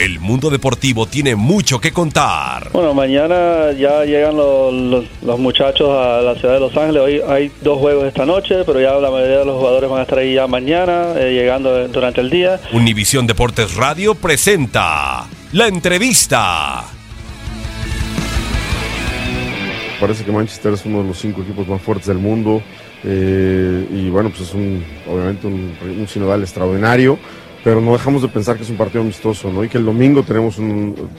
El mundo deportivo tiene mucho que contar. Bueno, mañana ya llegan los, los- los muchachos a la ciudad de Los Ángeles. Hoy hay dos juegos esta noche, pero ya la mayoría de los jugadores van a estar ahí ya mañana, eh, llegando durante el día. Univisión Deportes Radio presenta la entrevista. Parece que Manchester es uno de los cinco equipos más fuertes del mundo eh, y bueno, pues es un, obviamente un, un sinodal extraordinario, pero no dejamos de pensar que es un partido amistoso, ¿no? Y que el domingo tenemos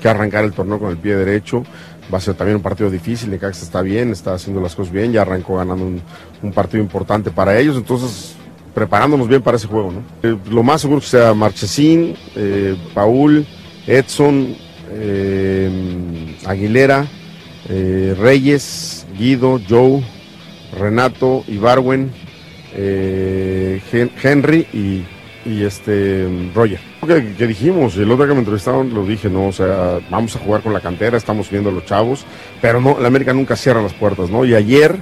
que arrancar el torneo con el pie derecho. Va a ser también un partido difícil, Necaxa está bien, está haciendo las cosas bien, ya arrancó ganando un, partido importante para ellos, entonces preparándonos bien para ese juego, ¿no? Eh, lo más seguro que sea Marchesín, eh, Paul, Edson, eh, Aguilera, Reyes, Guido, Joe, Renato, Ibarwen, Hen- Henry y, y este Roger. Que, que dijimos, el otro día que me entrevistaron lo dije, no, o sea, vamos a jugar con la cantera, estamos viendo a los chavos, pero no, la América nunca cierra las puertas, ¿no? Y ayer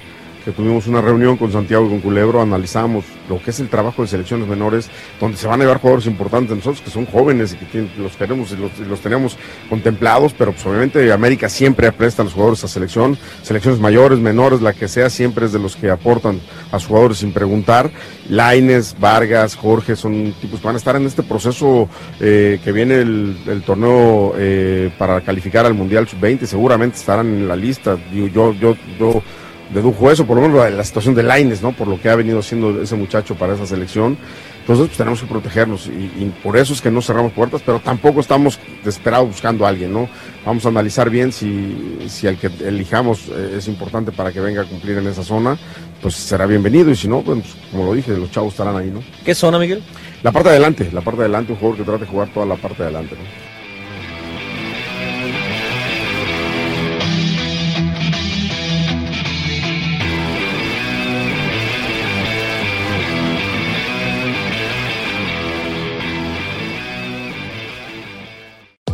que tuvimos una reunión con Santiago y con Culebro, analizamos lo que es el trabajo de selecciones menores, donde se van a llevar jugadores importantes, nosotros que son jóvenes y que los queremos y los, y los tenemos contemplados, pero pues obviamente América siempre presta a los jugadores a selección, selecciones mayores, menores, la que sea, siempre es de los que aportan a sus jugadores sin preguntar. Laines, Vargas, Jorge, son tipos que van a estar en este proceso eh, que viene el, torneo eh, para calificar al Mundial Sub-20, seguramente estarán en la lista. Yo, yo, yo dedujo eso, por lo menos la, la situación de Laines, ¿no? Por lo que ha venido haciendo ese muchacho para esa selección. Entonces, pues tenemos que protegernos y, y por eso es que no cerramos puertas, pero tampoco estamos desesperados buscando a alguien, ¿no? Vamos a analizar bien si, si el que elijamos eh, es importante para que venga a cumplir en esa zona, pues será bienvenido y si no, pues como lo dije, los chavos estarán ahí, ¿no? ¿Qué zona, Miguel? La parte de adelante, la parte de adelante, un jugador que trate de jugar toda la parte de adelante, ¿no?